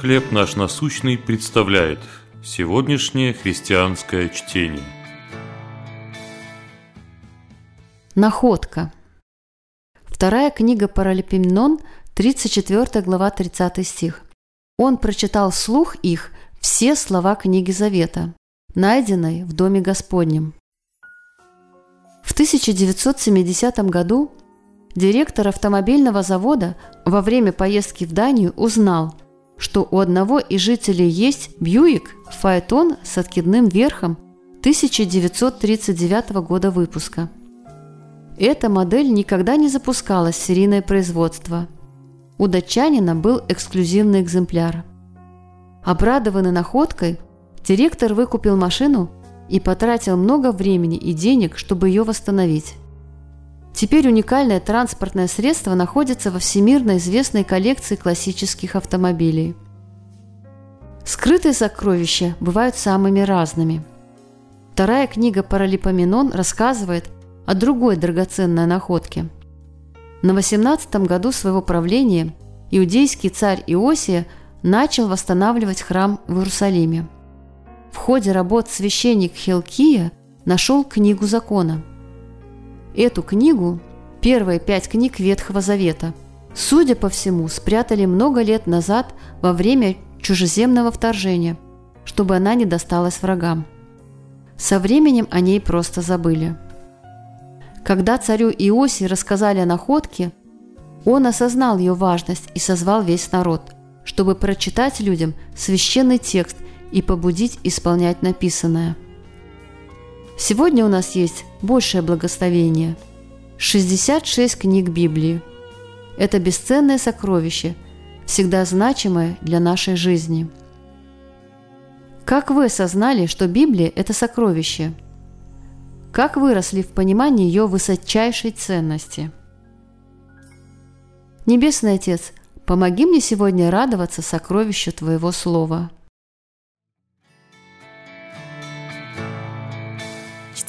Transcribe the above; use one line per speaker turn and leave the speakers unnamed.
«Хлеб наш насущный» представляет сегодняшнее христианское чтение.
Находка. Вторая книга Паралипоменон, 34 глава, 30 стих. Он прочитал вслух их все слова книги Завета, найденной в Доме Господнем. В 1970 году директор автомобильного завода во время поездки в Данию узнал, что у одного из жителей есть Бьюик Фаэтон с откидным верхом 1939 года выпуска. Эта модель никогда не запускалась в серийное производство. У датчанина был эксклюзивный экземпляр. Обрадованный находкой, директор выкупил машину и потратил много времени и денег, чтобы ее восстановить. Теперь уникальное транспортное средство находится во всемирно известной коллекции классических автомобилей. Скрытые сокровища бывают самыми разными. Вторая книга Паралипоменон рассказывает о другой драгоценной находке. На 18 году своего правления иудейский царь Иосия начал восстанавливать храм в Иерусалиме – в ходе работ священник Хилкия нашел книгу закона. Эту книгу, первые пять книг Ветхого Завета, судя по всему, спрятали много лет назад во время чужеземного вторжения, чтобы она не досталась врагам. Со временем о ней просто забыли. Когда царю Иоси рассказали о находке, он осознал ее важность и созвал весь народ, чтобы прочитать людям священный текст и побудить исполнять написанное. Сегодня у нас есть большее благословение – 66 книг Библии. Это бесценное сокровище, всегда значимое для нашей жизни. Как вы осознали, что Библия – это сокровище? Как выросли в понимании ее высочайшей ценности? Небесный Отец, помоги мне сегодня радоваться сокровищу Твоего Слова –